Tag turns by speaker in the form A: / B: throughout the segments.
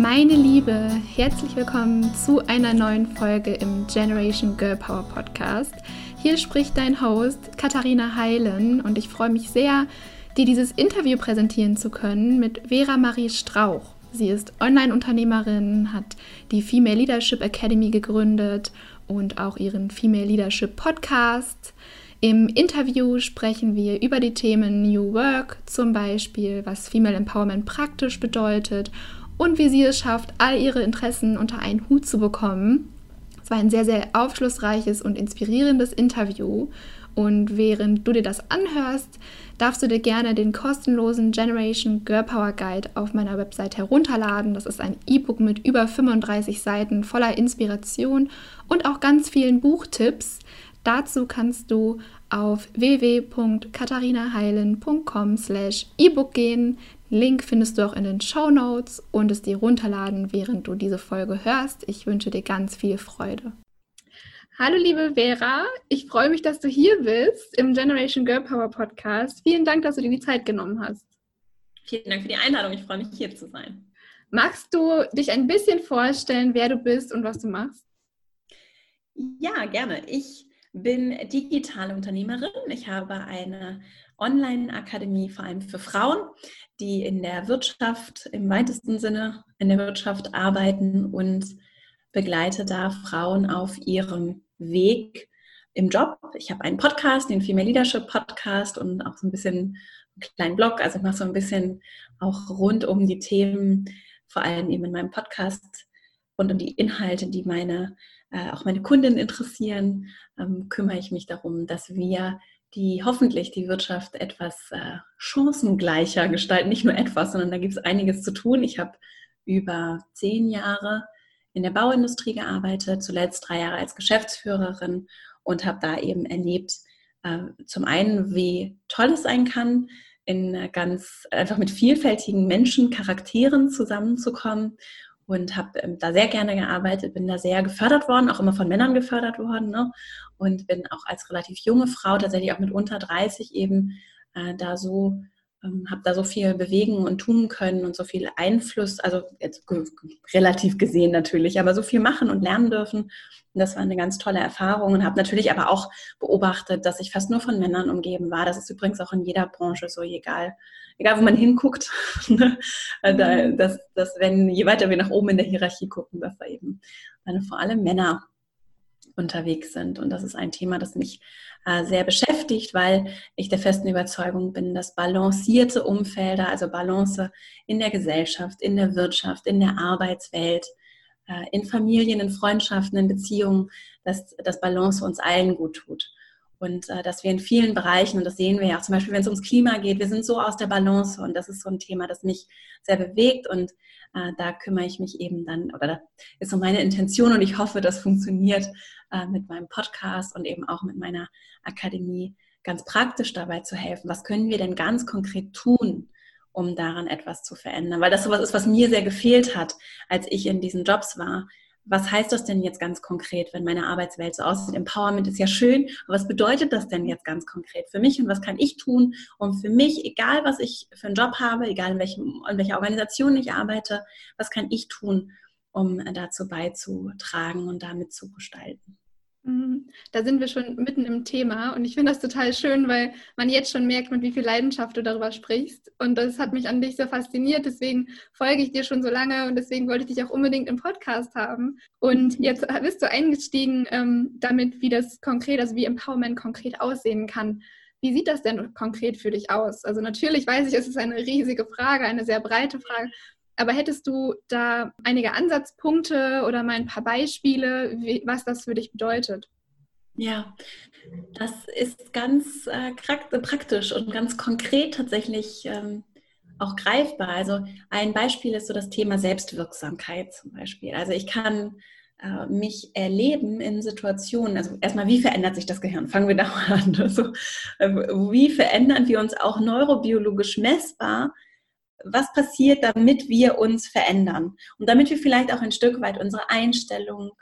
A: Meine Liebe, herzlich willkommen zu einer neuen Folge im Generation Girl Power Podcast. Hier spricht dein Host Katharina Heilen und ich freue mich sehr, dir dieses Interview präsentieren zu können mit Vera Marie Strauch. Sie ist Online-Unternehmerin, hat die Female Leadership Academy gegründet und auch ihren Female Leadership Podcast. Im Interview sprechen wir über die Themen New Work, zum Beispiel, was Female Empowerment praktisch bedeutet und wie sie es schafft, all ihre Interessen unter einen Hut zu bekommen. Es war ein sehr, sehr aufschlussreiches und inspirierendes Interview. Und während du dir das anhörst, darfst du dir gerne den kostenlosen Generation Girl Power Guide auf meiner Website herunterladen. Das ist ein E-Book mit über 35 Seiten voller Inspiration und auch ganz vielen Buchtipps. Dazu kannst du auf www.katharinaheilen.com slash ebook gehen. Link findest du auch in den Show Notes und es dir runterladen, während du diese Folge hörst. Ich wünsche dir ganz viel Freude. Hallo liebe Vera, ich freue mich, dass du hier bist im Generation Girl Power Podcast. Vielen Dank, dass du dir die Zeit genommen hast.
B: Vielen Dank für die Einladung. Ich freue mich, hier zu sein.
A: Magst du dich ein bisschen vorstellen, wer du bist und was du machst?
B: Ja, gerne. Ich bin digitale Unternehmerin. Ich habe eine Online-Akademie vor allem für Frauen, die in der Wirtschaft im weitesten Sinne in der Wirtschaft arbeiten und begleite da Frauen auf ihrem Weg im Job. Ich habe einen Podcast, den Female Leadership Podcast und auch so ein bisschen einen kleinen Blog. Also ich mache so ein bisschen auch rund um die Themen, vor allem eben in meinem Podcast, rund um die Inhalte, die meine äh, auch meine Kunden interessieren, ähm, kümmere ich mich darum, dass wir die hoffentlich die Wirtschaft etwas äh, chancengleicher gestalten. Nicht nur etwas, sondern da gibt es einiges zu tun. Ich habe über zehn Jahre in der Bauindustrie gearbeitet, zuletzt drei Jahre als Geschäftsführerin und habe da eben erlebt, äh, zum einen, wie toll es sein kann, in ganz einfach mit vielfältigen Menschen, Charakteren zusammenzukommen und habe ähm, da sehr gerne gearbeitet, bin da sehr gefördert worden, auch immer von Männern gefördert worden ne? und bin auch als relativ junge Frau, tatsächlich auch mit unter 30 eben äh, da so, ähm, habe da so viel bewegen und tun können und so viel Einfluss, also jetzt relativ gesehen natürlich, aber so viel machen und lernen dürfen. Und das war eine ganz tolle Erfahrung und habe natürlich aber auch beobachtet, dass ich fast nur von Männern umgeben war. Das ist übrigens auch in jeder Branche so, egal egal wo man hinguckt, ne? mhm. dass, dass wenn je weiter wir nach oben in der Hierarchie gucken, dass da eben vor allem Männer unterwegs sind. Und das ist ein Thema, das mich äh, sehr beschäftigt, weil ich der festen Überzeugung bin, dass balancierte Umfelder, also Balance in der Gesellschaft, in der Wirtschaft, in der Arbeitswelt, äh, in Familien, in Freundschaften, in Beziehungen, dass das Balance uns allen gut tut. Und äh, dass wir in vielen Bereichen, und das sehen wir ja auch zum Beispiel, wenn es ums Klima geht, wir sind so aus der Balance und das ist so ein Thema, das mich sehr bewegt und äh, da kümmere ich mich eben dann, oder da ist so meine Intention und ich hoffe, das funktioniert äh, mit meinem Podcast und eben auch mit meiner Akademie ganz praktisch dabei zu helfen. Was können wir denn ganz konkret tun, um daran etwas zu verändern? Weil das sowas ist, was mir sehr gefehlt hat, als ich in diesen Jobs war was heißt das denn jetzt ganz konkret, wenn meine Arbeitswelt so aussieht? Empowerment ist ja schön, aber was bedeutet das denn jetzt ganz konkret für mich und was kann ich tun, um für mich, egal was ich für einen Job habe, egal in, welchem, in welcher Organisation ich arbeite, was kann ich tun, um dazu beizutragen und damit zu gestalten?
A: Mhm. Da sind wir schon mitten im Thema und ich finde das total schön, weil man jetzt schon merkt, mit wie viel Leidenschaft du darüber sprichst. Und das hat mich an dich so fasziniert. Deswegen folge ich dir schon so lange und deswegen wollte ich dich auch unbedingt im Podcast haben. Und mhm. jetzt bist du eingestiegen ähm, damit, wie das konkret, also wie Empowerment konkret aussehen kann. Wie sieht das denn konkret für dich aus? Also natürlich weiß ich, es ist eine riesige Frage, eine sehr breite Frage. Aber hättest du da einige Ansatzpunkte oder mal ein paar Beispiele, wie, was das für dich bedeutet?
B: Ja, das ist ganz äh, praktisch und ganz konkret tatsächlich ähm, auch greifbar. Also ein Beispiel ist so das Thema Selbstwirksamkeit zum Beispiel. Also ich kann äh, mich erleben in Situationen, also erstmal, wie verändert sich das Gehirn? Fangen wir da mal an. Also, wie verändern wir uns auch neurobiologisch messbar was passiert, damit wir uns verändern und damit wir vielleicht auch ein Stück weit unsere Einstellung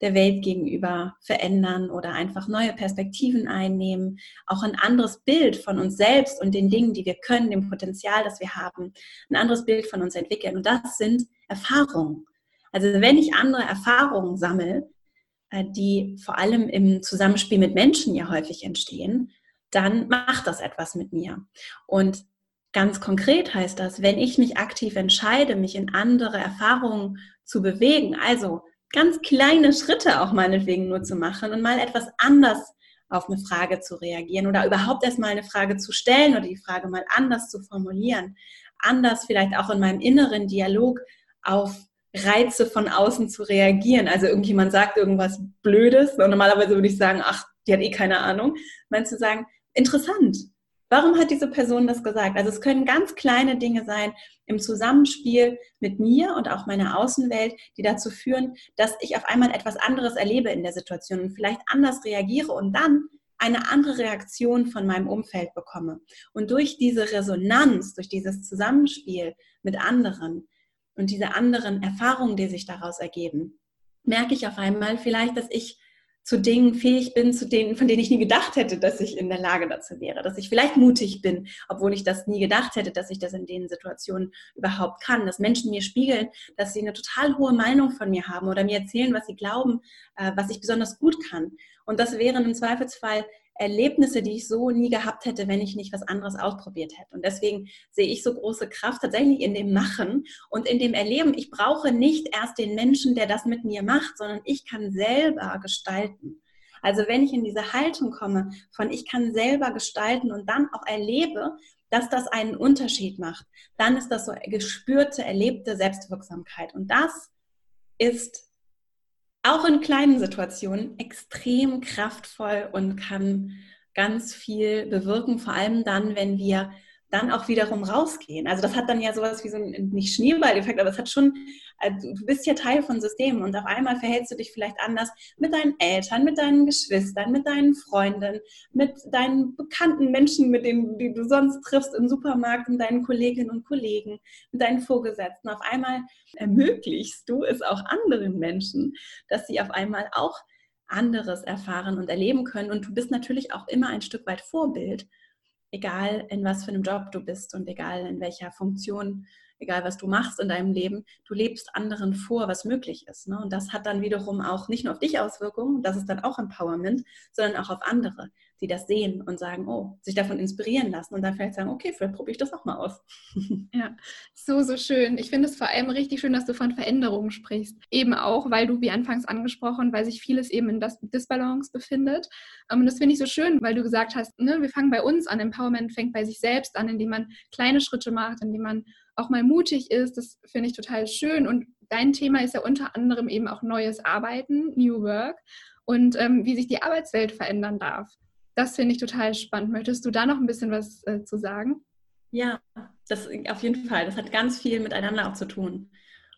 B: der Welt gegenüber verändern oder einfach neue Perspektiven einnehmen, auch ein anderes Bild von uns selbst und den Dingen, die wir können, dem Potenzial, das wir haben, ein anderes Bild von uns entwickeln. Und das sind Erfahrungen. Also wenn ich andere Erfahrungen sammle, äh, die vor allem im Zusammenspiel mit Menschen ja häufig entstehen, dann macht das etwas mit mir. Und ganz konkret heißt das, wenn ich mich aktiv entscheide, mich in andere Erfahrungen zu bewegen, also ganz kleine Schritte auch meinetwegen nur zu machen und mal etwas anders auf eine Frage zu reagieren oder überhaupt erstmal eine Frage zu stellen oder die Frage mal anders zu formulieren, anders vielleicht auch in meinem inneren Dialog auf Reize von außen zu reagieren. Also irgendjemand sagt irgendwas Blödes und normalerweise würde ich sagen, ach, die hat eh keine Ahnung. Meinst du sagen, interessant. Warum hat diese Person das gesagt? Also es können ganz kleine Dinge sein im Zusammenspiel mit mir und auch meiner Außenwelt, die dazu führen, dass ich auf einmal etwas anderes erlebe in der Situation und vielleicht anders reagiere und dann eine andere Reaktion von meinem Umfeld bekomme. Und durch diese Resonanz, durch dieses Zusammenspiel mit anderen und diese anderen Erfahrungen, die sich daraus ergeben, merke ich auf einmal vielleicht, dass ich zu Dingen fähig bin, zu denen, von denen ich nie gedacht hätte, dass ich in der Lage dazu wäre, dass ich vielleicht mutig bin, obwohl ich das nie gedacht hätte, dass ich das in den Situationen überhaupt kann, dass Menschen mir spiegeln, dass sie eine total hohe Meinung von mir haben oder mir erzählen, was sie glauben, äh, was ich besonders gut kann. Und das wären im Zweifelsfall Erlebnisse, die ich so nie gehabt hätte, wenn ich nicht was anderes ausprobiert hätte. Und deswegen sehe ich so große Kraft tatsächlich in dem Machen und in dem Erleben. Ich brauche nicht erst den Menschen, der das mit mir macht, sondern ich kann selber gestalten. Also wenn ich in diese Haltung komme von ich kann selber gestalten und dann auch erlebe, dass das einen Unterschied macht, dann ist das so gespürte, erlebte Selbstwirksamkeit. Und das ist auch in kleinen Situationen extrem kraftvoll und kann ganz viel bewirken, vor allem dann, wenn wir dann auch wiederum rausgehen. Also das hat dann ja sowas wie so ein, nicht Schneeball-Effekt, aber es hat schon, also du bist ja Teil von Systemen und auf einmal verhältst du dich vielleicht anders mit deinen Eltern, mit deinen Geschwistern, mit deinen Freunden, mit deinen bekannten Menschen, mit denen die du sonst triffst im Supermarkt, mit deinen Kolleginnen und Kollegen, mit deinen Vorgesetzten. Auf einmal ermöglichst du es auch anderen Menschen, dass sie auf einmal auch anderes erfahren und erleben können. Und du bist natürlich auch immer ein Stück weit Vorbild egal in was für einem Job du bist und egal in welcher Funktion, egal was du machst in deinem Leben, du lebst anderen vor, was möglich ist. Ne? Und das hat dann wiederum auch nicht nur auf dich Auswirkungen, das ist dann auch Empowerment, sondern auch auf andere die das sehen und sagen, oh, sich davon inspirieren lassen und dann vielleicht sagen, okay, vielleicht probiere ich das auch mal aus.
A: Ja, so, so schön. Ich finde es vor allem richtig schön, dass du von Veränderungen sprichst. Eben auch, weil du, wie anfangs angesprochen, weil sich vieles eben in das Disbalance befindet. Ähm, und das finde ich so schön, weil du gesagt hast, ne, wir fangen bei uns an. Empowerment fängt bei sich selbst an, indem man kleine Schritte macht, indem man auch mal mutig ist. Das finde ich total schön. Und dein Thema ist ja unter anderem eben auch neues Arbeiten, New Work und ähm, wie sich die Arbeitswelt verändern darf. Das finde ich total spannend. Möchtest du da noch ein bisschen was äh, zu sagen?
B: Ja, das auf jeden Fall. Das hat ganz viel miteinander auch zu tun.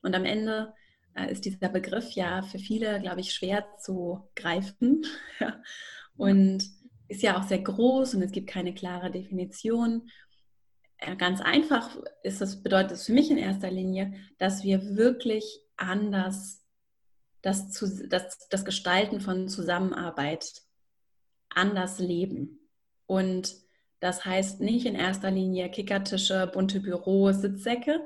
B: Und am Ende äh, ist dieser Begriff ja für viele, glaube ich, schwer zu greifen. und ist ja auch sehr groß und es gibt keine klare Definition. Äh, ganz einfach ist es, bedeutet es für mich in erster Linie, dass wir wirklich anders das, das, das Gestalten von Zusammenarbeit anders leben. Und das heißt nicht in erster Linie Kickertische, bunte Büros, Sitzsäcke,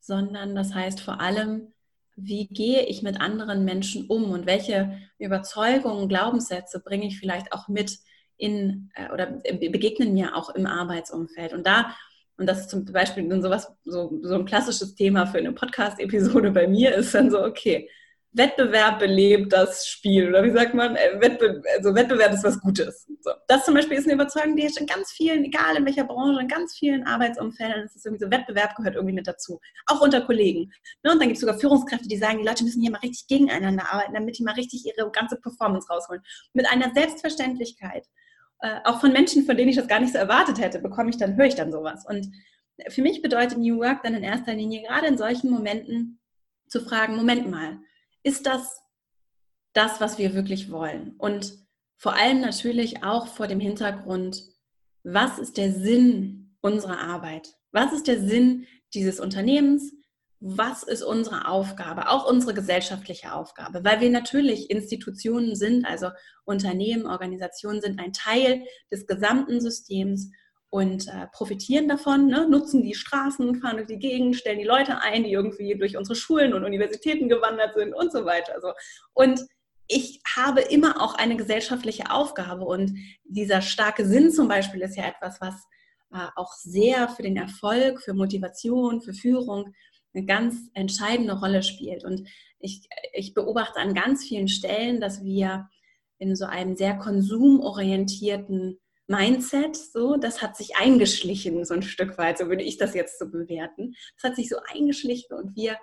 B: sondern das heißt vor allem, wie gehe ich mit anderen Menschen um und welche Überzeugungen, Glaubenssätze bringe ich vielleicht auch mit in äh, oder begegnen mir auch im Arbeitsumfeld. Und da, und das ist zum Beispiel sowas, so, so ein klassisches Thema für eine Podcast-Episode bei mir, ist dann so, okay, Wettbewerb belebt das Spiel. Oder wie sagt man? Äh, Wettbe also Wettbewerb ist was Gutes. So. Das zum Beispiel ist eine Überzeugung, die ist in ganz vielen, egal in welcher Branche, in ganz vielen Arbeitsumfeldern ist es irgendwie so, Wettbewerb gehört irgendwie mit dazu. Auch unter Kollegen. Ne? Und dann gibt es sogar Führungskräfte, die sagen, die Leute müssen hier mal richtig gegeneinander arbeiten, damit die mal richtig ihre ganze Performance rausholen. Mit einer Selbstverständlichkeit. Äh, auch von Menschen, von denen ich das gar nicht so erwartet hätte, bekomme ich dann, höre ich dann sowas. Und für mich bedeutet New Work dann in erster Linie gerade in solchen Momenten zu fragen, Moment mal, ist das das, was wir wirklich wollen? Und vor allem natürlich auch vor dem Hintergrund, was ist der Sinn unserer Arbeit? Was ist der Sinn dieses Unternehmens? was ist unsere Aufgabe, auch unsere gesellschaftliche Aufgabe, weil wir natürlich Institutionen sind, also Unternehmen, Organisationen sind ein Teil des gesamten Systems und äh, profitieren davon, ne? nutzen die Straßen, fahren durch die Gegend, stellen die Leute ein, die irgendwie durch unsere Schulen und Universitäten gewandert sind und so weiter. So. Und ich habe immer auch eine gesellschaftliche Aufgabe und dieser starke Sinn zum Beispiel ist ja etwas, was äh, auch sehr für den Erfolg, für Motivation, für Führung eine ganz entscheidende Rolle spielt. Und ich, ich beobachte an ganz vielen Stellen, dass wir in so einem sehr konsumorientierten Mindset, so, das hat sich eingeschlichen, so ein Stück weit, so würde ich das jetzt so bewerten. Das hat sich so eingeschlichen und wir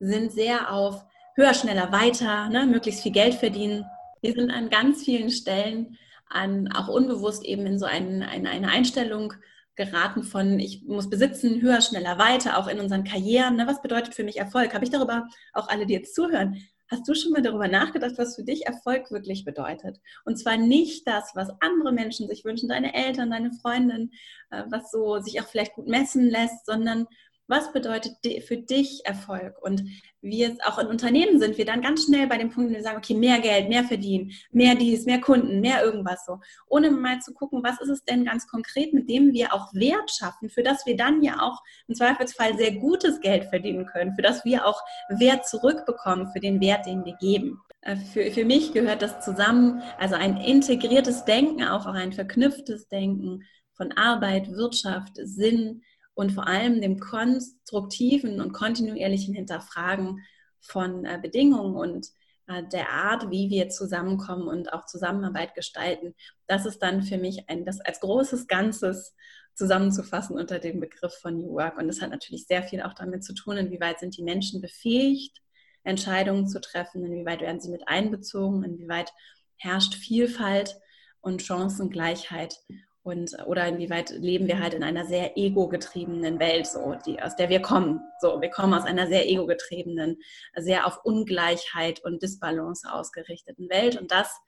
B: sind sehr auf höher, schneller, weiter, ne, möglichst viel Geld verdienen. Wir sind an ganz vielen Stellen an, auch unbewusst eben in so ein, eine, eine Einstellung geraten von, ich muss besitzen, höher, schneller, weiter, auch in unseren Karrieren. Ne? Was bedeutet für mich Erfolg? Habe ich darüber, auch alle, die jetzt zuhören, hast du schon mal darüber nachgedacht, was für dich Erfolg wirklich bedeutet? Und zwar nicht das, was andere Menschen sich wünschen, deine Eltern, deine Freundin, äh, was so sich auch vielleicht gut messen lässt, sondern was bedeutet für dich Erfolg? Und wir auch in Unternehmen sind wir dann ganz schnell bei dem Punkt, wo wir sagen, okay, mehr Geld, mehr verdienen, mehr dies, mehr Kunden, mehr irgendwas so. Ohne mal zu gucken, was ist es denn ganz konkret, mit dem wir auch Wert schaffen, für das wir dann ja auch im Zweifelsfall sehr gutes Geld verdienen können, für das wir auch Wert zurückbekommen für den Wert, den wir geben. Äh, für, für mich gehört das zusammen, also ein integriertes Denken, auch ein verknüpftes Denken von Arbeit, Wirtschaft, Sinn, und vor allem dem konstruktiven und kontinuierlichen Hinterfragen von äh, Bedingungen und äh, der Art, wie wir zusammenkommen und auch Zusammenarbeit gestalten. Das ist dann für mich ein, das als großes Ganzes zusammenzufassen unter dem Begriff von New Work. Und das hat natürlich sehr viel auch damit zu tun, inwieweit sind die Menschen befähigt, Entscheidungen zu treffen, inwieweit werden sie mit einbezogen, inwieweit herrscht Vielfalt und Chancengleichheit und oder inwieweit leben wir halt in einer sehr ego-getriebenen Welt, so die aus der wir kommen. So, wir kommen aus einer sehr ego-getriebenen, sehr auf Ungleichheit und Disbalance ausgerichteten Welt und das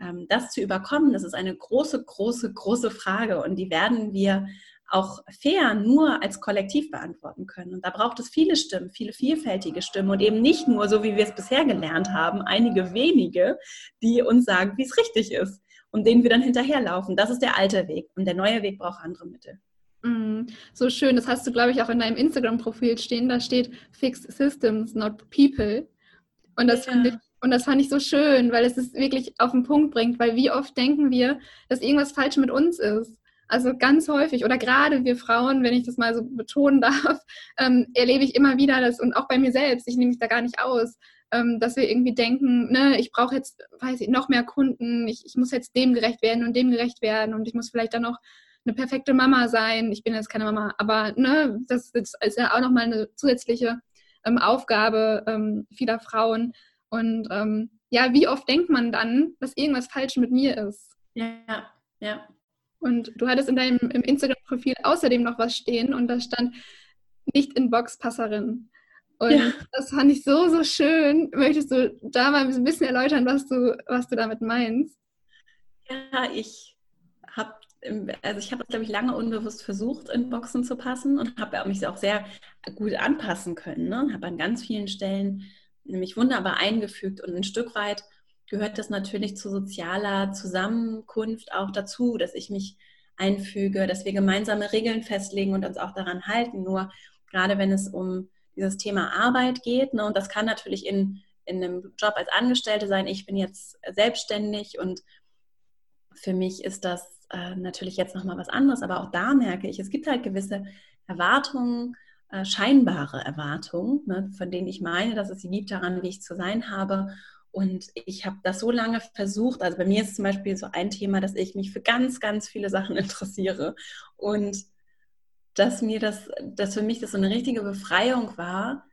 B: ähm, das zu überkommen, das ist eine große, große, große Frage und die werden wir auch fair nur als Kollektiv beantworten können. Und da braucht es viele Stimmen, viele vielfältige Stimmen und eben nicht nur so, wie wir es bisher gelernt haben, einige wenige, die uns sagen, wie es richtig ist und denen wir dann hinterherlaufen. Das ist der alte Weg und der neue Weg braucht andere Mittel.
A: Mm, so schön, das hast du, glaube ich, auch in deinem Instagram-Profil stehen. Da steht Fix Systems, not People. Und das, ja. ich, und das fand ich so schön, weil es es wirklich auf den Punkt bringt, weil wie oft denken wir, dass irgendwas falsch mit uns ist. Also ganz häufig oder gerade wir Frauen, wenn ich das mal so betonen darf, ähm, erlebe ich immer wieder das und auch bei mir selbst, ich nehme mich da gar nicht aus, ähm, dass wir irgendwie denken, ne, ich brauche jetzt, weiß ich, noch mehr Kunden, ich, ich muss jetzt dem gerecht werden und dem gerecht werden und ich muss vielleicht dann noch eine perfekte Mama sein. Ich bin jetzt keine Mama, aber ne, das, das ist ja auch nochmal eine zusätzliche ähm, Aufgabe ähm, vieler Frauen. Und ähm, ja, wie oft denkt man dann, dass irgendwas falsch mit mir ist?
B: Ja, ja.
A: Und du hattest in deinem Instagram-Profil außerdem noch was stehen und da stand nicht in Boxpasserin. Und ja. das fand ich so, so schön. Möchtest du da mal ein bisschen erläutern, was du, was du damit meinst?
B: Ja, ich habe also ich habe das, glaube ich, lange unbewusst versucht, in Boxen zu passen und habe mich auch sehr gut anpassen können. Ne? Habe an ganz vielen Stellen nämlich wunderbar eingefügt und ein Stück weit gehört das natürlich zu sozialer Zusammenkunft auch dazu, dass ich mich einfüge, dass wir gemeinsame Regeln festlegen und uns auch daran halten. Nur gerade wenn es um dieses Thema Arbeit geht. Ne? Und das kann natürlich in, in einem Job als Angestellte sein. Ich bin jetzt selbstständig und für mich ist das äh, natürlich jetzt nochmal was anderes. Aber auch da merke ich, es gibt halt gewisse Erwartungen, äh, scheinbare Erwartungen, ne, von denen ich meine, dass es sie gibt daran, wie ich zu sein habe. Und ich habe das so lange versucht. Also bei mir ist zum Beispiel so ein Thema, dass ich mich für ganz, ganz viele Sachen interessiere. Und dass mir das, dass für mich das so eine richtige Befreiung war,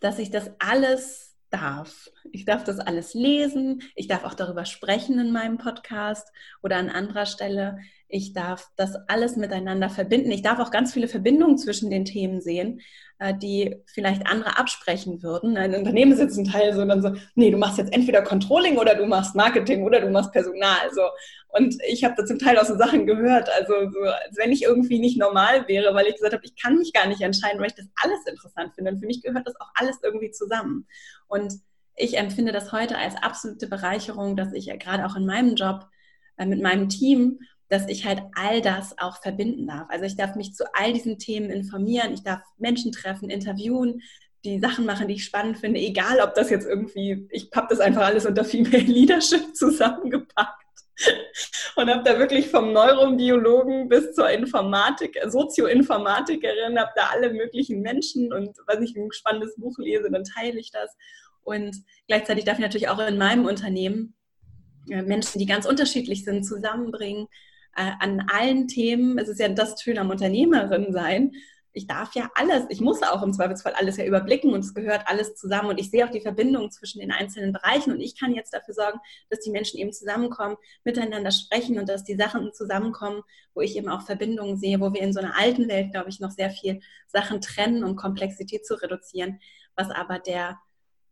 B: dass ich das alles darf. Ich darf das alles lesen, ich darf auch darüber sprechen in meinem Podcast oder an anderer Stelle Ich darf das alles miteinander verbinden. Ich darf auch ganz viele Verbindungen zwischen den Themen sehen, äh, die vielleicht andere absprechen würden. Ein Unternehmen ist jetzt ein Teil so, dann so, nee, du machst jetzt entweder Controlling oder du machst Marketing oder du machst Personal. So. Und ich habe da zum Teil auch so Sachen gehört, also so, als wenn ich irgendwie nicht normal wäre, weil ich gesagt habe, ich kann mich gar nicht entscheiden, weil ich das alles interessant finde. Und für mich gehört das auch alles irgendwie zusammen. Und ich empfinde das heute als absolute Bereicherung, dass ich gerade auch in meinem Job äh, mit meinem Team dass ich halt all das auch verbinden darf. Also ich darf mich zu all diesen Themen informieren, ich darf Menschen treffen, interviewen, die Sachen machen, die ich spannend finde, egal ob das jetzt irgendwie, ich habe das einfach alles unter Female Leadership zusammengepackt und habe da wirklich vom Neurobiologen bis zur Informatik, Sozioinformatikerin, habe da alle möglichen Menschen und wenn ich ein spannendes Buch lese, dann teile ich das. Und gleichzeitig darf ich natürlich auch in meinem Unternehmen äh, Menschen, die ganz unterschiedlich sind, zusammenbringen, äh, an allen Themen, es ist ja das Schöne am Unternehmerin sein, ich darf ja alles, ich muss auch im Zweifelsfall alles ja überblicken und es gehört alles zusammen und ich sehe auch die Verbindung zwischen den einzelnen Bereichen und ich kann jetzt dafür sorgen, dass die Menschen eben zusammenkommen, miteinander sprechen und dass die Sachen zusammenkommen, wo ich eben auch Verbindungen sehe, wo wir in so einer alten Welt, glaube ich, noch sehr viel Sachen trennen, um Komplexität zu reduzieren, was aber der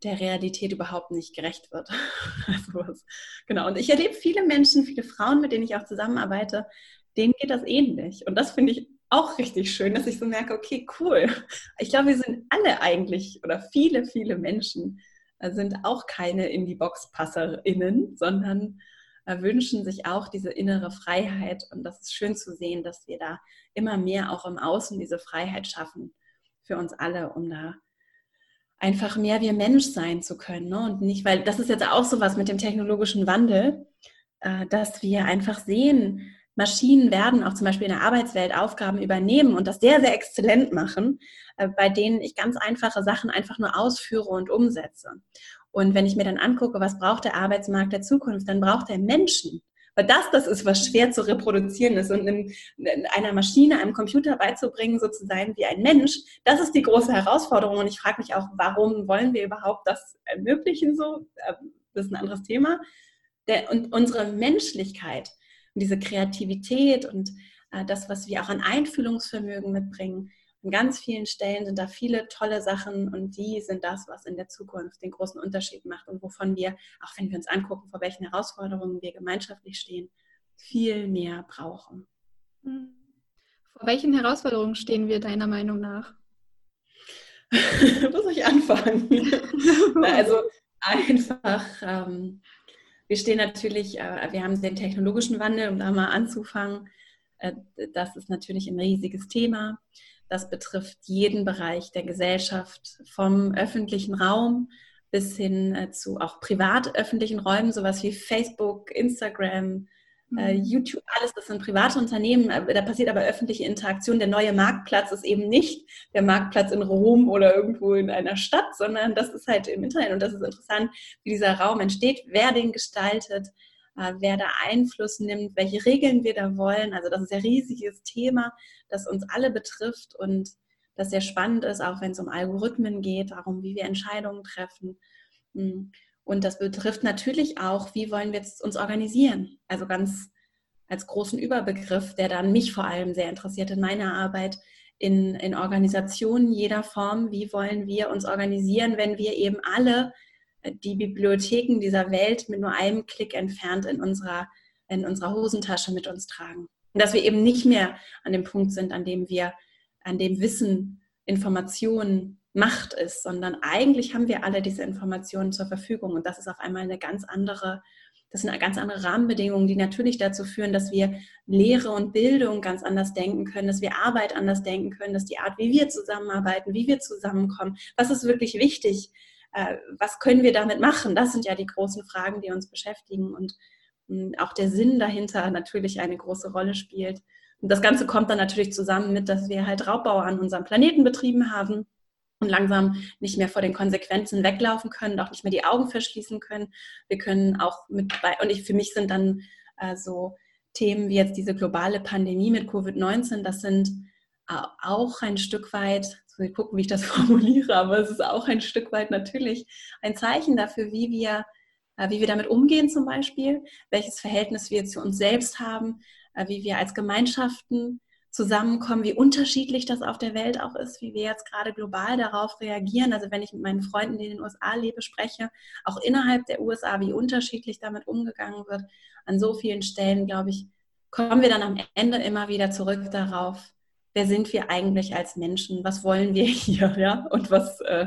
B: der Realität überhaupt nicht gerecht wird. also, genau. Und ich erlebe viele Menschen, viele Frauen, mit denen ich auch zusammenarbeite, denen geht das ähnlich. Und das finde ich auch richtig schön, dass ich so merke, okay, cool. Ich glaube, wir sind alle eigentlich oder viele, viele Menschen äh, sind auch keine in die Box PasserInnen, sondern äh, wünschen sich auch diese innere Freiheit. Und das ist schön zu sehen, dass wir da immer mehr auch im Außen diese Freiheit schaffen für uns alle, um da einfach mehr wie Mensch sein zu können. Ne? Und nicht, weil das ist jetzt auch so was mit dem technologischen Wandel, äh, dass wir einfach sehen, Maschinen werden auch zum Beispiel in der Arbeitswelt Aufgaben übernehmen und das sehr, sehr exzellent machen, äh, bei denen ich ganz einfache Sachen einfach nur ausführe und umsetze. Und wenn ich mir dann angucke, was braucht der Arbeitsmarkt der Zukunft, dann braucht er Menschen. Weil das, das ist, was schwer zu reproduzieren ist. Und in, in einer Maschine, einem Computer beizubringen, so zu sein wie ein Mensch, das ist die große Herausforderung. Und ich frage mich auch, warum wollen wir überhaupt das ermöglichen so? Ähm, das ist ein anderes Thema. Der, und unsere Menschlichkeit und diese Kreativität und äh, das, was wir auch an Einfühlungsvermögen mitbringen, an ganz vielen Stellen sind da viele tolle Sachen und die sind das, was in der Zukunft den großen Unterschied macht und wovon wir, auch wenn wir uns angucken, vor welchen Herausforderungen wir gemeinschaftlich stehen, viel mehr brauchen.
A: Hm. Vor welchen Herausforderungen stehen wir deiner Meinung nach?
B: Muss ich anfangen? also einfach, ähm, wir stehen natürlich, äh, wir haben den technologischen Wandel, um da mal anzufangen. Äh, das ist natürlich ein riesiges Thema. Das betrifft jeden Bereich der Gesellschaft, vom öffentlichen Raum bis hin äh, zu auch privat öffentlichen Räumen, sowas wie Facebook, Instagram, äh, mhm. YouTube, alles, das sind private Unternehmen, äh, da passiert aber öffentliche Interaktion. Der neue Marktplatz ist eben nicht der Marktplatz in Rom oder irgendwo in einer Stadt, sondern das ist halt im Internet und das ist interessant, wie dieser Raum entsteht, wer den gestaltet, äh, wer da Einfluss nimmt, welche Regeln wir da wollen. Also das ist ein riesiges Thema, das uns alle betrifft und das sehr spannend ist, auch wenn es um Algorithmen geht, darum, wie wir Entscheidungen treffen. Hm. Und das betrifft natürlich auch, wie wollen wir uns organisieren. Also ganz als großen Überbegriff, der dann mich vor allem sehr interessiert in meiner Arbeit in, in Organisationen jeder Form. Wie wollen wir uns organisieren, wenn wir eben alle die Bibliotheken dieser Welt mit nur einem Klick entfernt in unserer, in unserer Hosentasche mit uns tragen. Und dass wir eben nicht mehr an dem Punkt sind, an dem wir, an dem Wissen, Informationen Macht ist, sondern eigentlich haben wir alle diese Informationen zur Verfügung. Und das ist auf einmal eine ganz andere, das sind ganz andere Rahmenbedingungen, die natürlich dazu führen, dass wir Lehre und Bildung ganz anders denken können, dass wir Arbeit anders denken können, dass die Art, wie wir zusammenarbeiten, wie wir zusammenkommen, was ist wirklich wichtig, äh, was können wir damit machen? Das sind ja die großen Fragen, die uns beschäftigen und hm, auch der Sinn dahinter natürlich eine große Rolle spielt. Und das Ganze kommt dann natürlich zusammen mit, dass wir halt Raubbau an unserem Planeten betrieben haben und langsam nicht mehr vor den Konsequenzen weglaufen können, auch nicht mehr die Augen verschließen können. Wir können auch mit bei, und ich, für mich sind dann äh, so Themen wie jetzt diese globale Pandemie mit Covid-19, das sind auch ein Stück weit ich gucken, wie ich das formuliere, aber es ist auch ein Stück weit natürlich ein Zeichen dafür, wie wir, äh, wie wir damit umgehen zum Beispiel, welches Verhältnis wir zu uns selbst haben, äh, wie wir als Gemeinschaften zusammenkommen, wie unterschiedlich das auf der Welt auch ist, wie wir jetzt gerade global darauf reagieren. Also wenn ich mit meinen Freunden, die in den USA lebe, spreche, auch innerhalb der USA, wie unterschiedlich damit umgegangen wird. An so vielen Stellen, glaube ich, kommen wir dann am Ende immer wieder zurück darauf, wer sind wir eigentlich als Menschen, was wollen wir hier, ja, und was, äh,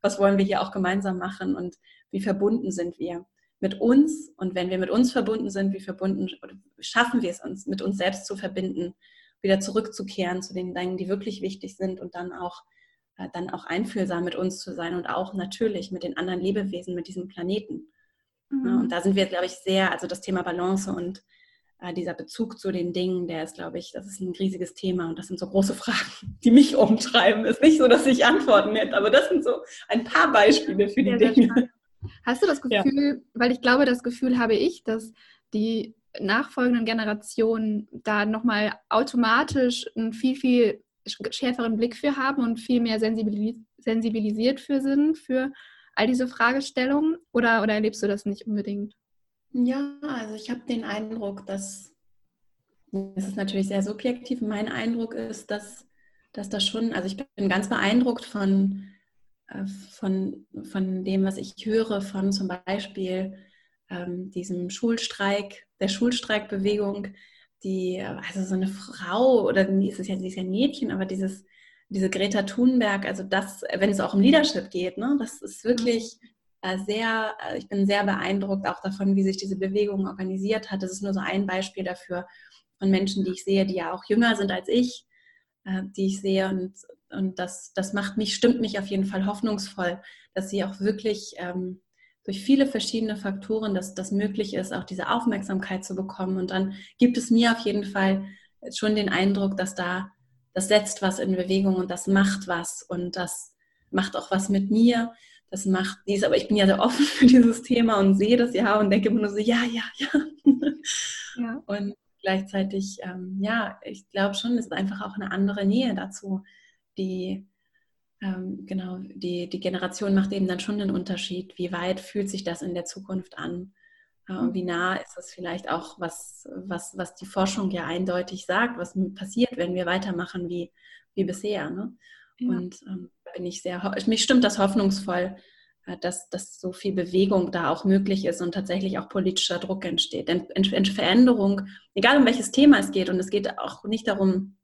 B: was wollen wir hier auch gemeinsam machen und wie verbunden sind wir mit uns und wenn wir mit uns verbunden sind, wie verbunden schaffen wir es uns, mit uns selbst zu verbinden wieder zurückzukehren zu den Dingen, die wirklich wichtig sind und dann auch, äh, dann auch einfühlsam mit uns zu sein und auch natürlich mit den anderen Lebewesen, mit diesem Planeten. Mhm. Ja, und da sind wir, glaube ich, sehr, also das Thema Balance und dieser Bezug zu den Dingen, der ist, glaube ich, das ist ein riesiges Thema und das sind so große Fragen, die mich umtreiben. Ist nicht so, dass ich Antworten hätte, aber das sind so ein paar Beispiele für die ja, Dinge.
A: Hast du das Gefühl, ja. weil ich glaube, das Gefühl habe ich, dass die nachfolgenden Generationen da nochmal automatisch einen viel, viel schärferen Blick für haben und viel mehr sensibilisiert für sind, für all diese Fragestellungen? Oder, oder erlebst du das nicht unbedingt?
B: Ja, also ich habe den Eindruck, dass, das ist natürlich sehr subjektiv, mein Eindruck ist, dass, dass das schon, also ich bin ganz beeindruckt von, äh, von, von dem, was ich höre, von zum Beispiel ähm, diesem Schulstreik, der Schulstreikbewegung, die, also so eine Frau, oder ist es ja, sie ist ja ein Mädchen, aber dieses, diese Greta Thunberg, also das, wenn es auch um Leadership geht, ne, das ist wirklich äh, sehr, äh, ich bin sehr beeindruckt auch davon, wie sich diese Bewegung organisiert hat. Das ist nur so ein Beispiel dafür von Menschen, die ich sehe, die ja auch jünger sind als ich, äh, die ich sehe und, und das, das macht mich, stimmt mich auf jeden Fall hoffnungsvoll, dass sie auch wirklich ähm, durch viele verschiedene Faktoren, dass das möglich ist, auch diese Aufmerksamkeit zu bekommen. Und dann gibt es mir auf jeden Fall schon den Eindruck, dass da, das setzt was in Bewegung und das macht was und das macht auch was mit mir. Das macht dies, aber ich bin ja sehr offen für dieses Thema und sehe das ja und denke immer nur so, ja, ja, ja. ja. Und gleichzeitig, ähm, ja, ich glaube schon, es ist einfach auch eine andere Nähe dazu, die ähm, genau, die, die Generation macht eben dann schon den Unterschied. Wie weit fühlt sich das in der Zukunft an? Äh, und wie nah ist es vielleicht auch, was, was, was die Forschung ja eindeutig sagt, was passiert, wenn wir weitermachen wie, wie bisher. Ne? Ja. Und ähm, bin ich sehr, mich stimmt das hoffnungsvoll, äh, dass, dass so viel Bewegung da auch möglich ist und tatsächlich auch politischer Druck entsteht. Denn Veränderung, egal um welches Thema es geht, und es geht auch nicht darum,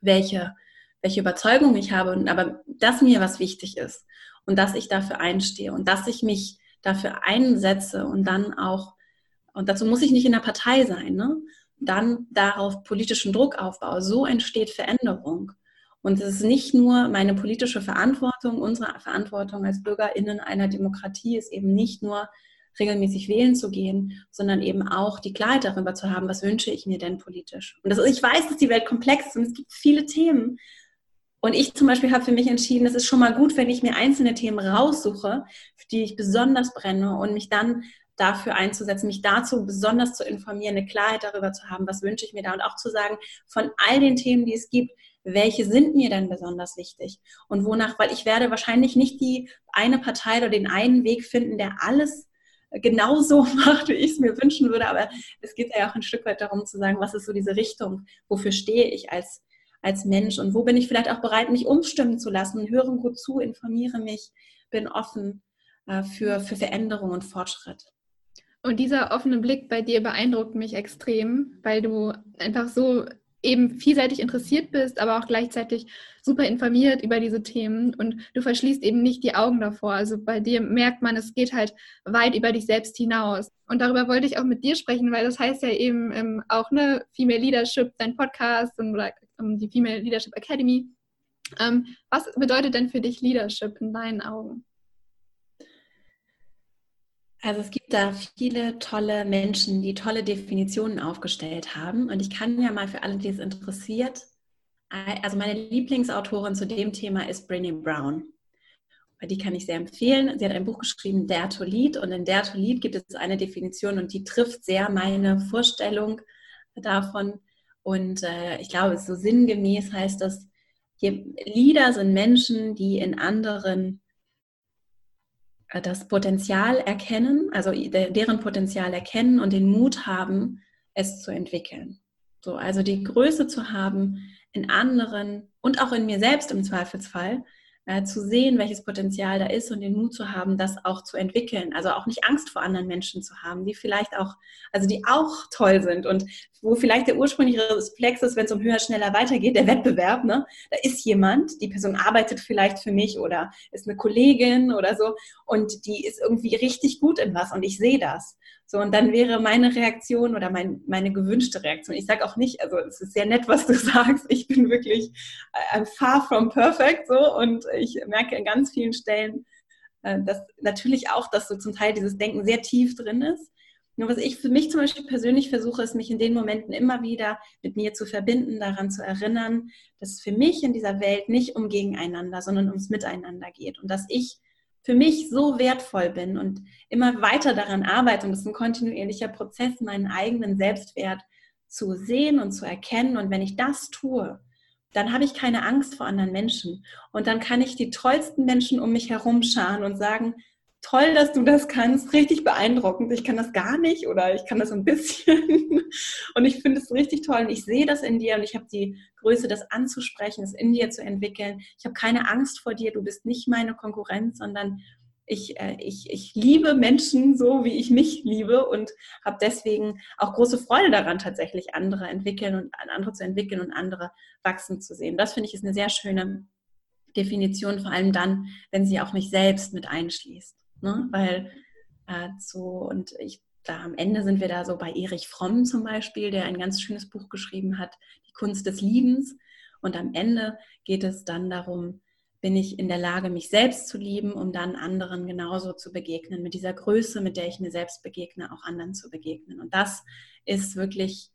B: welche welche Überzeugung ich habe, aber dass mir was wichtig ist und dass ich dafür einstehe und dass ich mich dafür einsetze und dann auch, und dazu muss ich nicht in der Partei sein, ne? dann darauf politischen Druck aufbaue. So entsteht Veränderung. Und es ist nicht nur meine politische Verantwortung, unsere Verantwortung als BürgerInnen einer Demokratie ist eben nicht nur regelmäßig wählen zu gehen, sondern eben auch die Klarheit darüber zu haben, was wünsche ich mir denn politisch. Und das, ich weiß, dass die Welt komplex ist und es gibt viele Themen, und ich zum Beispiel habe für mich entschieden, es ist schon mal gut, wenn ich mir einzelne Themen raussuche, für die ich besonders brenne und mich dann dafür einzusetzen, mich dazu besonders zu informieren, eine Klarheit darüber zu haben, was wünsche ich mir da und auch zu sagen, von all den Themen, die es gibt, welche sind mir denn besonders wichtig? Und wonach, weil ich werde wahrscheinlich nicht die eine Partei oder den einen Weg finden, der alles genauso macht, wie ich es mir wünschen würde, aber es geht ja auch ein Stück weit darum zu sagen, was ist so diese Richtung, wofür stehe ich als als Mensch? Und wo bin ich vielleicht auch bereit, mich umstimmen zu lassen, höre gut zu, informiere mich, bin offen äh, für, für Veränderung und Fortschritt.
A: Und dieser offene Blick bei dir beeindruckt mich extrem, weil du einfach so eben vielseitig interessiert bist, aber auch gleichzeitig super informiert über diese Themen und du verschließt eben nicht die Augen davor. Also bei dir merkt man, es geht halt weit über dich selbst hinaus. Und darüber wollte ich auch mit dir sprechen, weil das heißt ja eben ähm, auch ne Female Leadership, dein Podcast und oder ähm, die Female Leadership Academy. Ähm, was bedeutet denn für dich Leadership in deinen Augen?
B: Also es gibt da viele tolle Menschen, die tolle Definitionen aufgestellt haben. Und ich kann ja mal für alle, die es interessiert, also meine Lieblingsautorin zu dem Thema ist Brené Brown. Die kann ich sehr empfehlen. Sie hat ein Buch geschrieben, Dare to Lead. Und in Dare to Lead gibt es eine Definition und die trifft sehr meine Vorstellung davon, und äh, ich glaube, so sinngemäß heißt das, Leader sind Menschen, die in anderen das Potenzial erkennen, also deren Potenzial erkennen und den Mut haben, es zu entwickeln. So, also die Größe zu haben, in anderen und auch in mir selbst im Zweifelsfall, äh, zu sehen, welches Potenzial da ist und den Mut zu haben, das auch zu entwickeln. Also auch nicht Angst vor anderen Menschen zu haben, die vielleicht auch, also die auch toll sind und wo vielleicht der ursprüngliche Reflex ist, wenn es um höher, schneller weitergeht, der Wettbewerb, ne? Da ist jemand, die Person arbeitet vielleicht für mich oder ist eine Kollegin oder so und die ist irgendwie richtig gut in was und ich sehe das. So, und dann wäre meine Reaktion oder mein, meine gewünschte Reaktion. Ich sage auch nicht, also es ist sehr nett, was du sagst. Ich bin wirklich I'm far from perfect so und ich merke an ganz vielen Stellen, äh, dass natürlich auch, dass so zum Teil dieses Denken sehr tief drin ist. Nur was ich für mich zum Beispiel persönlich versuche, ist, mich in den Momenten immer wieder mit mir zu verbinden, daran zu erinnern, dass es für mich in dieser Welt nicht um Gegeneinander, sondern ums Miteinander geht und dass ich für mich so wertvoll bin und immer weiter daran arbeite, und das ist ein kontinuierlicher Prozess, meinen eigenen Selbstwert zu sehen und zu erkennen. Und wenn ich das tue, dann habe ich keine Angst vor anderen Menschen. Und dann kann ich die tollsten Menschen um mich herum scharen und sagen, toll, dass du das kannst, richtig beeindruckend. Ich kann das gar nicht oder ich kann das ein bisschen. Und ich finde es richtig toll und ich sehe das in dir und ich habe die Größe, das anzusprechen, es in dir zu entwickeln. Ich habe keine Angst vor dir, du bist nicht meine Konkurrenz, sondern ich, äh, ich, ich liebe Menschen so, wie ich mich liebe und habe deswegen auch große Freude daran, tatsächlich andere entwickeln und andere zu entwickeln und andere wachsen zu sehen. Das finde ich ist eine sehr schöne Definition, vor allem dann, wenn sie auch mich selbst mit einschließt. Ne? Weil äh, so, und ich, da am Ende sind wir da so bei Erich Fromm zum Beispiel, der ein ganz schönes Buch geschrieben hat, Die Kunst des Liebens. Und am Ende geht es dann darum, bin ich in der Lage, mich selbst zu lieben, um dann anderen genauso zu begegnen, mit dieser Größe, mit der ich mir selbst begegne, auch anderen zu begegnen. Und das ist wirklich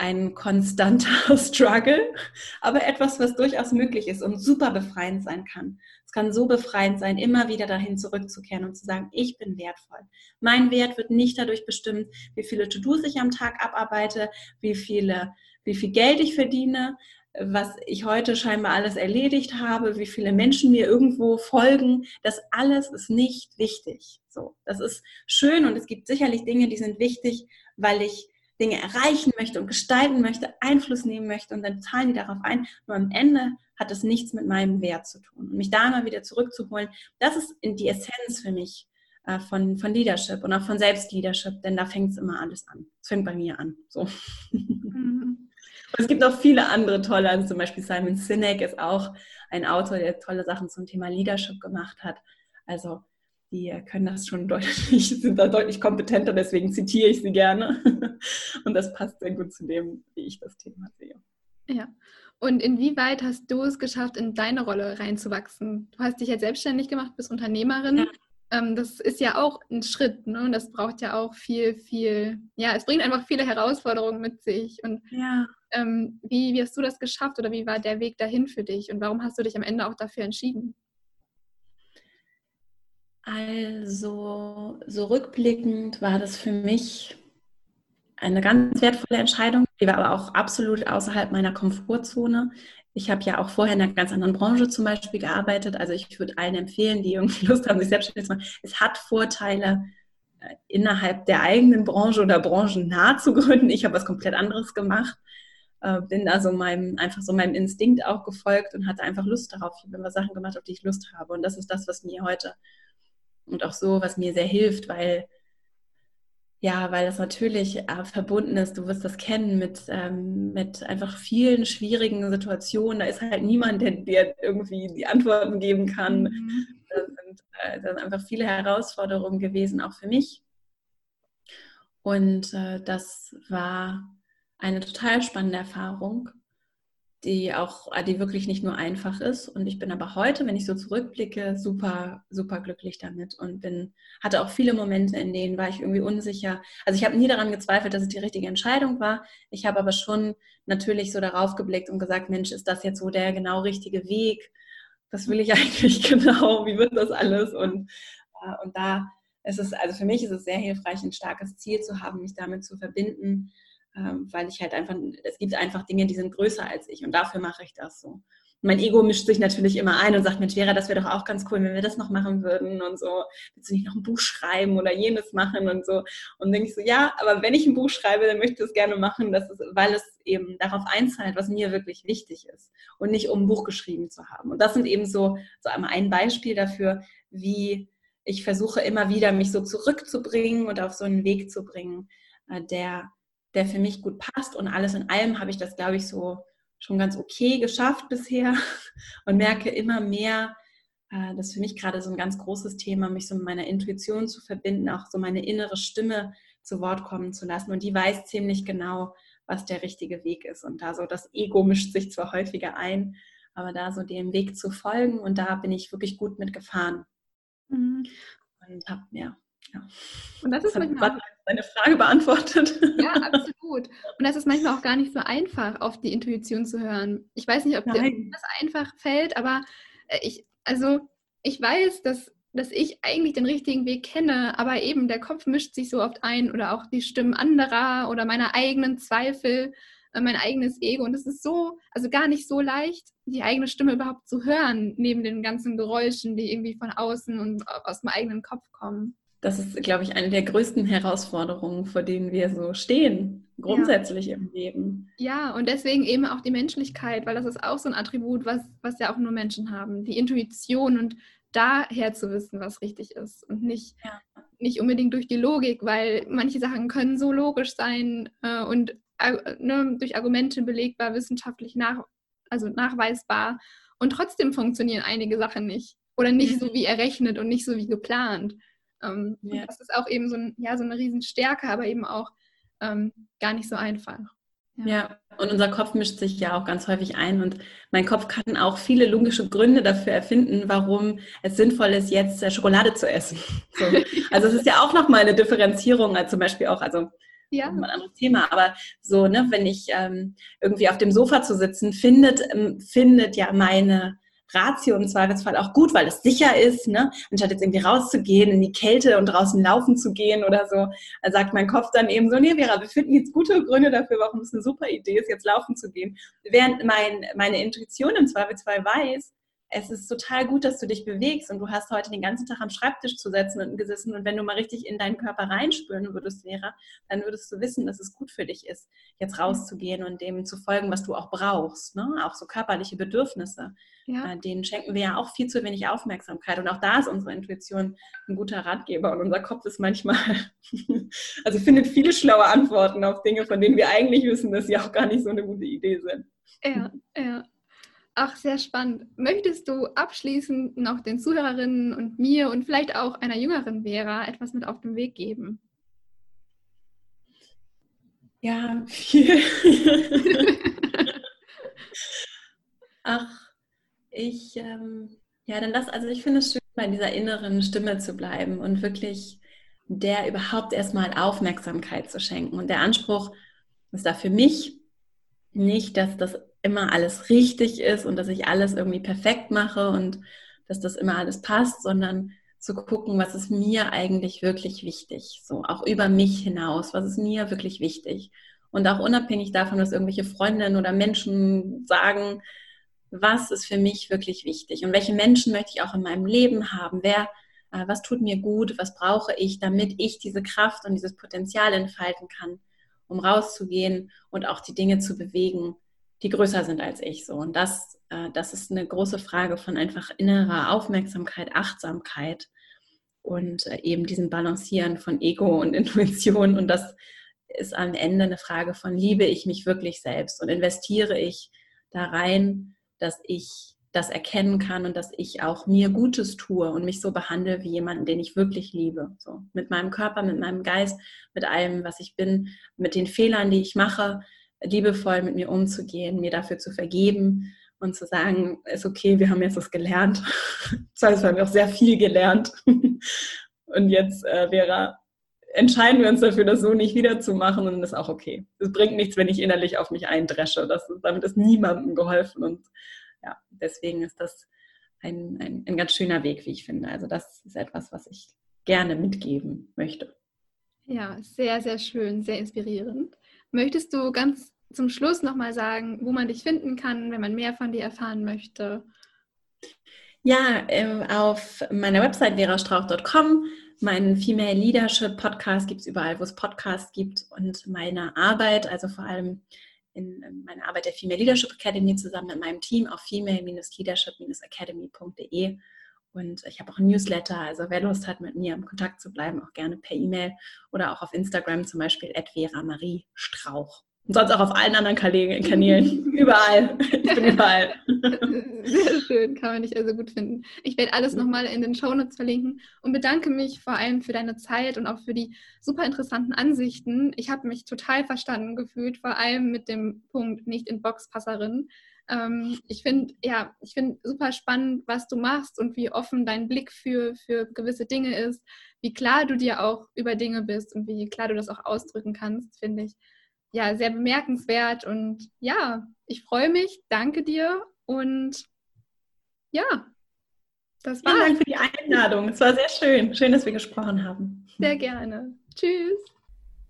B: ein konstanter Struggle, aber etwas, was durchaus möglich ist und super befreiend sein kann. Es kann so befreiend sein, immer wieder dahin zurückzukehren und zu sagen, ich bin wertvoll. Mein Wert wird nicht dadurch bestimmt, wie viele To-Dos ich am Tag abarbeite, wie, viele, wie viel Geld ich verdiene, was ich heute scheinbar alles erledigt habe, wie viele Menschen mir irgendwo folgen. Das alles ist nicht wichtig. So, das ist schön und es gibt sicherlich Dinge, die sind wichtig, weil ich Dinge erreichen möchte und gestalten möchte, Einfluss nehmen möchte und dann zahlen die darauf ein. Nur am Ende hat es nichts mit meinem Wert zu tun. Und mich da mal wieder zurückzuholen, das ist die Essenz für mich äh, von, von Leadership und auch von Selbstleadership, denn da fängt es immer alles an. Es fängt bei mir an. So. Mhm. es gibt auch viele andere tolle, also zum Beispiel Simon Sinek ist auch ein Autor, der tolle Sachen zum Thema Leadership gemacht hat. Also die können das schon deutlich, sind da deutlich kompetenter, deswegen zitiere ich sie gerne. Und das passt sehr gut zu dem, wie ich das Thema sehe.
A: Ja. Und inwieweit hast du es geschafft, in deine Rolle reinzuwachsen? Du hast dich jetzt selbstständig gemacht, bist Unternehmerin. Ja. Ähm, das ist ja auch ein Schritt, ne? Und das braucht ja auch viel, viel, ja, es bringt einfach viele Herausforderungen mit sich. Und ja. ähm, wie, wie hast du das geschafft oder wie war der Weg dahin für dich? Und warum hast du dich am Ende auch dafür entschieden?
B: Also, so rückblickend war das für mich eine ganz wertvolle Entscheidung. Die war aber auch absolut außerhalb meiner Komfortzone. Ich habe ja auch vorher in einer ganz anderen Branche zum Beispiel gearbeitet. Also ich würde allen empfehlen, die irgendwie Lust haben, sich selbstständig zu machen. Es hat Vorteile, äh, innerhalb der eigenen Branche oder Branchen nah zu gründen. Ich habe was komplett anderes gemacht. Äh, bin also meinem, einfach so meinem Instinkt auch gefolgt und hatte einfach Lust darauf. Ich habe immer Sachen gemacht, auf die ich Lust habe. Und das ist das, was mir heute und auch so, was mir sehr hilft, weil ja, weil das natürlich äh, verbunden ist, du wirst das kennen mit, ähm, mit einfach vielen schwierigen Situationen. Da ist halt niemand, der dir irgendwie die Antworten geben kann. Mhm. Das sind, äh, das sind einfach viele Herausforderungen gewesen, auch für mich. Und äh, das war eine total spannende Erfahrung die auch, äh, die wirklich nicht nur einfach ist. Und ich bin aber heute, wenn ich so zurückblicke, super, super glücklich damit und bin, hatte auch viele Momente, in denen war ich irgendwie unsicher. Also ich habe nie daran gezweifelt, dass es die richtige Entscheidung war. Ich habe aber schon natürlich so darauf geblickt und gesagt, Mensch, ist das jetzt so der genau richtige Weg? Was will ich eigentlich genau? Wie wird das alles? Und, äh, und da ist es, also für mich ist es sehr hilfreich, ein starkes Ziel zu haben, mich damit zu verbinden weil ich halt einfach, es gibt einfach Dinge, die sind größer als ich und dafür mache ich das so. mein Ego mischt sich natürlich immer ein und sagt, Mensch, Vera, das wäre doch auch ganz cool, wenn wir das noch machen würden und so. Willst du nicht noch ein Buch schreiben oder jenes machen und so? Und denke ich so, ja, aber wenn ich ein Buch schreibe, dann möchte ich es gerne machen, das ist, weil es eben darauf einzahlt, was mir wirklich wichtig ist und nicht um ein Buch geschrieben zu haben. Und das sind eben so, so einmal ein Beispiel dafür, wie ich versuche immer wieder, mich so zurückzubringen und auf so einen Weg zu bringen, äh, der, der für mich gut passt. Und alles in allem habe ich das, glaube ich, so schon ganz okay geschafft bisher und merke immer mehr, äh, das ist für mich gerade so ein ganz großes Thema, mich so mit meiner Intuition zu verbinden, auch so meine innere Stimme zu Wort kommen zu lassen. Und die weiß ziemlich genau, was der richtige Weg ist. Und da so das Ego mischt sich zwar häufiger ein, aber da so dem Weg zu folgen und da bin ich wirklich gut mitgefahren. Mhm. Und habe ja, ja.
A: Und das ist manchmal
B: deine Frage beantwortet.
A: Ja, absolut. Und das ist manchmal auch gar nicht so einfach, auf die Intuition zu hören. Ich weiß nicht, ob Nein. dir das einfach fällt, aber äh, ich, also ich weiß, dass, dass ich eigentlich den richtigen Weg kenne, aber eben der Kopf mischt sich so oft ein oder auch die Stimmen anderer oder meine eigenen Zweifel, äh, mein eigenes Ego. Und es ist so, also gar nicht so leicht, die eigene Stimme überhaupt zu hören, neben den ganzen Geräuschen, die irgendwie von außen und aus dem eigenen Kopf kommen
B: das ist, glaube ich, eine der größten Herausforderungen, vor denen wir so stehen, grundsätzlich ja. im Leben.
A: Ja, und deswegen eben auch die Menschlichkeit, weil das ist auch so ein Attribut, was, was ja auch nur Menschen haben. Die Intuition und daher zu wissen, was richtig ist und nicht, ja. nicht unbedingt durch die Logik, weil manche Sachen können so logisch sein äh, und äh, ne, durch Argumente belegbar, wissenschaftlich nach, also nachweisbar und trotzdem funktionieren einige Sachen nicht oder nicht mhm. so wie errechnet und nicht so wie geplant. Ähm, ja. Das ist auch eben so, ein, ja, so eine Riesenstärke, aber eben auch ähm, gar nicht so einfach.
B: Ja. ja. und unser Kopf mischt sich ja auch ganz häufig ein und mein Kopf kann auch viele logische Gründe dafür erfinden, warum es sinnvoll ist, jetzt äh, Schokolade zu essen. So. Also es ist ja auch nochmal eine Differenzierung, als zum Beispiel auch, also ja. ein anderes Thema, aber so, ne, wenn ich ähm, irgendwie auf dem Sofa zu sitzen, findet, ähm, findet ja meine Ratio im Zweifelsfall auch gut, weil es sicher ist, ne? anstatt jetzt irgendwie rauszugehen, in die Kälte und draußen laufen zu gehen oder so, sagt mein Kopf dann eben so, nee, Vera, wir finden jetzt gute Gründe dafür, warum es eine super Idee ist, jetzt laufen zu gehen. Während mein, meine Intuition im Zweifelsfall weiß, es ist total gut, dass du dich bewegst und du hast heute den ganzen Tag am Schreibtisch zu setzen und gesessen und wenn du mal richtig in deinen Körper reinspüren würdest, Vera, dann würdest du wissen, dass es gut für dich ist, jetzt rauszugehen und dem zu folgen, was du auch brauchst. Ne? Auch so körperliche Bedürfnisse. Ja. Äh, denen schenken wir ja auch viel zu wenig Aufmerksamkeit. Und auch da ist unsere Intuition ein guter Ratgeber und unser Kopf ist manchmal, also findet viele schlaue Antworten auf Dinge, von denen wir eigentlich wissen, dass sie auch gar nicht so eine gute Idee sind.
A: Ja, ja. Ach, sehr spannend. Möchtest du abschließend noch den Zuhörerinnen und mir und vielleicht auch einer jüngeren Vera etwas mit auf den Weg geben?
B: Ja, viel. Ach, ich, ähm, ja, dann lass, also ich finde es schön, bei dieser inneren Stimme zu bleiben und wirklich der überhaupt erstmal Aufmerksamkeit zu schenken. Und der Anspruch ist da für mich nicht, dass das immer alles richtig ist und dass ich alles irgendwie perfekt mache und dass das immer alles passt, sondern zu gucken, was ist mir eigentlich wirklich wichtig, so auch über mich hinaus, was ist mir wirklich wichtig. Und auch unabhängig davon, was irgendwelche Freundinnen oder Menschen sagen, was ist für mich wirklich wichtig und welche Menschen möchte ich auch in meinem Leben haben, wer, äh, was tut mir gut, was brauche ich, damit ich diese Kraft und dieses Potenzial entfalten kann, um rauszugehen und auch die Dinge zu bewegen, die größer sind als ich. So. Und das, äh, das ist eine große Frage von einfach innerer Aufmerksamkeit, Achtsamkeit und äh, eben diesem Balancieren von Ego und Intuition. Und das ist am Ende eine Frage von, liebe ich mich wirklich selbst und investiere ich da rein, dass ich das erkennen kann und dass ich auch mir Gutes tue und mich so behandle wie jemanden, den ich wirklich liebe. So mit meinem Körper, mit meinem Geist, mit allem, was ich bin, mit den Fehlern, die ich mache, liebevoll mit mir umzugehen, mir dafür zu vergeben und zu sagen, ist okay, wir haben jetzt das gelernt. Das heißt, wir haben auch sehr viel gelernt. Und jetzt, äh, Vera, entscheiden wir uns dafür, das so nicht wiederzumachen und ist auch okay. Es bringt nichts, wenn ich innerlich auf mich eindresche. Das, damit ist niemandem geholfen und ja, deswegen ist das ein, ein, ein ganz schöner Weg, wie ich finde. Also das ist etwas, was ich gerne mitgeben möchte.
A: Ja, sehr, sehr schön, sehr inspirierend. Möchtest du ganz zum Schluss nochmal sagen, wo man dich finden kann, wenn man mehr von dir erfahren möchte?
B: Ja, ähm, auf meiner Website verastrauch.com. Meinen Female Leadership Podcast gibt es überall, wo es Podcasts gibt. Und meine Arbeit, also vor allem in meiner Arbeit der Female Leadership Academy zusammen mit meinem Team auf female-leadership-academy.de. Und ich habe auch ein Newsletter, also wer Lust hat, mit mir im Kontakt zu bleiben, auch gerne per E-Mail oder auch auf Instagram zum Beispiel Vera Marie Strauch. Und sonst auch auf allen anderen Kanälen. überall. Ich bin überall.
A: Sehr schön, kann man dich also gut finden. Ich werde alles nochmal in den Shownotes verlinken und bedanke mich vor allem für deine Zeit und auch für die super interessanten Ansichten. Ich habe mich total verstanden gefühlt, vor allem mit dem Punkt nicht in Boxpasserin. Ähm, ich finde, ja, ich finde super spannend, was du machst und wie offen dein Blick für, für gewisse Dinge ist, wie klar du dir auch über Dinge bist und wie klar du das auch ausdrücken kannst, finde ich ja sehr bemerkenswert. Und ja, ich freue mich, danke dir und ja,
B: das war's. Vielen Dank für die Einladung. Es war sehr schön. Schön, dass wir gesprochen haben.
A: Sehr gerne. Tschüss.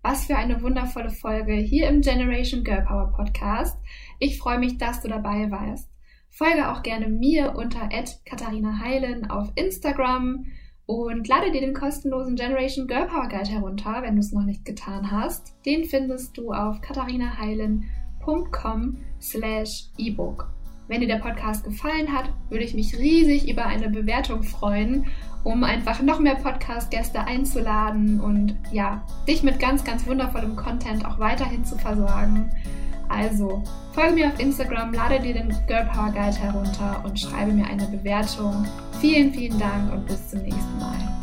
A: Was für eine wundervolle Folge hier im Generation Girl Power Podcast. Ich freue mich, dass du dabei warst. Folge auch gerne mir unter Katharina Heilen auf Instagram und lade dir den kostenlosen Generation Girl Power Guide herunter, wenn du es noch nicht getan hast. Den findest du auf katharinaheilen.com slash ebook. Wenn dir der Podcast gefallen hat, würde ich mich riesig über eine Bewertung freuen, um einfach noch mehr Podcast-Gäste einzuladen und ja, dich mit ganz, ganz wundervollem Content auch weiterhin zu versorgen. Also, folge mir auf Instagram, lade dir den Girl Power Guide herunter und schreibe mir eine Bewertung. Vielen, vielen Dank und bis zum nächsten Mal.